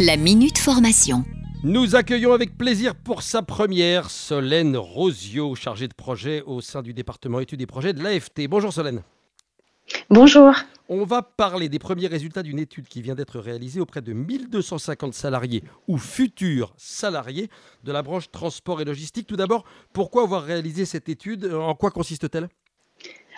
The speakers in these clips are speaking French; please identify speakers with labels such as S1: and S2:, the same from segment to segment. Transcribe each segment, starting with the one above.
S1: La Minute Formation.
S2: Nous accueillons avec plaisir pour sa première Solène Rosio, chargée de projet au sein du département études et projets de l'AFT. Bonjour Solène.
S3: Bonjour.
S2: On va parler des premiers résultats d'une étude qui vient d'être réalisée auprès de 1250 salariés ou futurs salariés de la branche transport et logistique. Tout d'abord, pourquoi avoir réalisé cette étude? En quoi consiste-t-elle?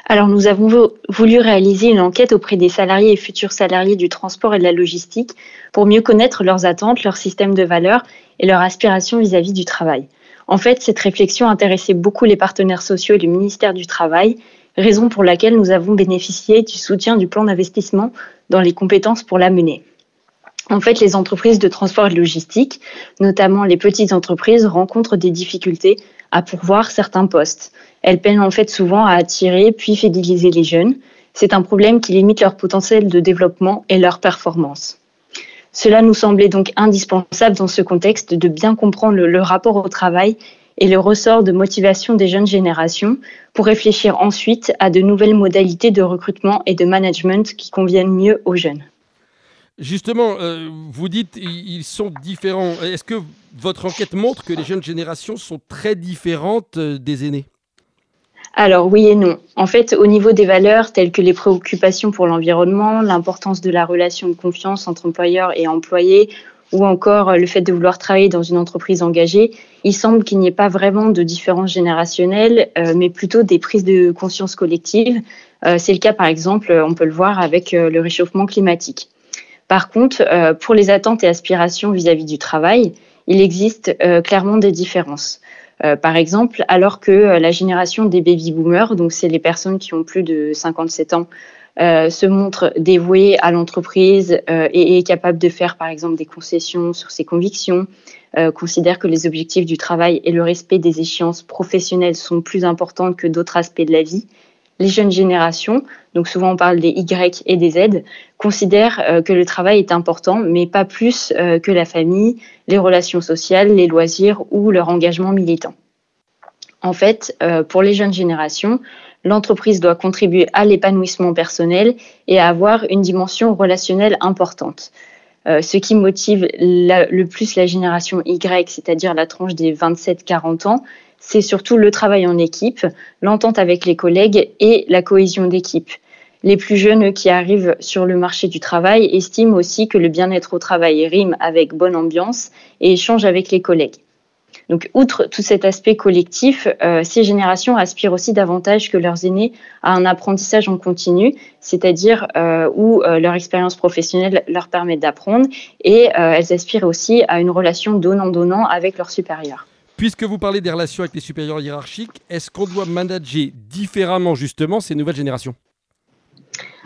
S3: Alors, nous avons voulu réaliser une enquête auprès des salariés et futurs salariés du transport et de la logistique pour mieux connaître leurs attentes, leur système de valeurs et leurs aspirations vis-à-vis du travail. En fait, cette réflexion intéressait beaucoup les partenaires sociaux et le ministère du Travail, raison pour laquelle nous avons bénéficié du soutien du plan d'investissement dans les compétences pour la mener. En fait, les entreprises de transport et de logistique, notamment les petites entreprises, rencontrent des difficultés à pourvoir certains postes. Elles peinent en fait souvent à attirer puis fidéliser les jeunes. C'est un problème qui limite leur potentiel de développement et leur performance. Cela nous semblait donc indispensable dans ce contexte de bien comprendre le, rapport au travail et le ressort de motivation des jeunes générations pour réfléchir ensuite à de nouvelles modalités de recrutement et de management qui conviennent mieux aux jeunes.
S2: Justement, euh, vous dites ils sont différents. Est-ce que votre enquête montre que les jeunes générations sont très différentes euh, des aînés?
S3: Alors oui et non. En fait, au niveau des valeurs telles que les préoccupations pour l'environnement, l'importance de la relation de confiance entre employeur et employé, ou encore euh, le fait de vouloir travailler dans une entreprise engagée, il semble qu'il n'y ait pas vraiment de différence générationnelle, mais plutôt des prises de conscience collectives. C'est le cas, par exemple, on peut le voir avec le réchauffement climatique. Par contre, euh, pour les attentes et aspirations vis-à-vis du travail, il existe euh, clairement des différences. Euh, par exemple, alors que la génération des baby boomers, donc c'est les personnes qui ont plus de 57 ans, se montre dévouée à l'entreprise et est capable de faire par exemple des concessions sur ses convictions, considère que les objectifs du travail et le respect des échéances professionnelles sont plus importants que d'autres aspects de la vie, les jeunes générations, donc souvent on parle des Y et des Z, considèrent euh, que le travail est important, mais pas plus euh, que la famille, les relations sociales, les loisirs ou leur engagement militant. En fait, euh, pour les jeunes générations, l'entreprise doit contribuer à l'épanouissement personnel et à avoir une dimension relationnelle importante. Ce qui motive le plus la génération Y, c'est-à-dire la tranche des 27-40 ans, c'est surtout le travail en équipe, l'entente avec les collègues et la cohésion d'équipe. Les plus jeunes qui arrivent sur le marché du travail estiment aussi que le bien-être au travail rime avec bonne ambiance et échange avec les collègues. Donc, outre tout cet aspect collectif, euh, ces générations aspirent aussi davantage que leurs aînés à un apprentissage en continu, c'est-à-dire euh, où euh, leur expérience professionnelle leur permet d'apprendre et elles aspirent aussi à une relation donnant-donnant avec leurs supérieurs.
S2: Puisque vous parlez des relations avec les supérieurs hiérarchiques, est-ce qu'on doit manager différemment justement ces nouvelles générations?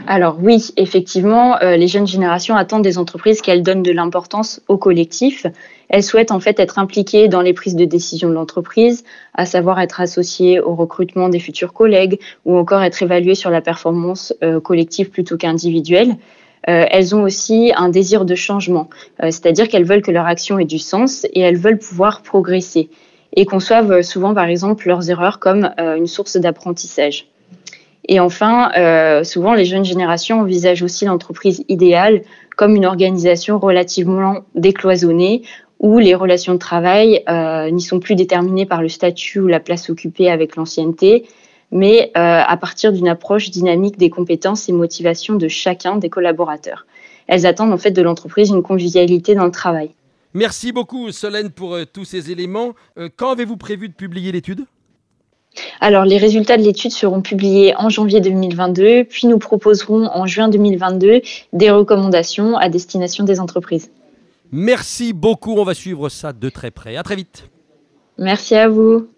S3: Alors oui, effectivement, euh, les jeunes générations attendent des entreprises qu'elles donnent de l'importance au collectif. Elles souhaitent en fait être impliquées dans les prises de décision de l'entreprise, à savoir être associées au recrutement des futurs collègues ou encore être évaluées sur la performance euh, collective plutôt qu'individuelle. Euh, elles ont aussi un désir de changement, c'est-à-dire qu'elles veulent que leur action ait du sens et elles veulent pouvoir progresser et conçoivent souvent par exemple leurs erreurs comme une source d'apprentissage. Et enfin, euh, souvent, les jeunes générations envisagent aussi l'entreprise idéale comme une organisation relativement décloisonnée où les relations de travail euh, n'y sont plus déterminées par le statut ou la place occupée avec l'ancienneté, mais euh, à partir d'une approche dynamique des compétences et motivations de chacun des collaborateurs. Elles attendent en fait de l'entreprise une convivialité dans le travail.
S2: Merci beaucoup Solène pour tous ces éléments. quand avez-vous prévu de publier l'étude?
S3: Alors, les résultats de l'étude seront publiés en janvier 2022, puis nous proposerons en juin 2022 des recommandations à destination des entreprises.
S2: Merci beaucoup, on va suivre ça de très près. À très vite.
S3: Merci à vous.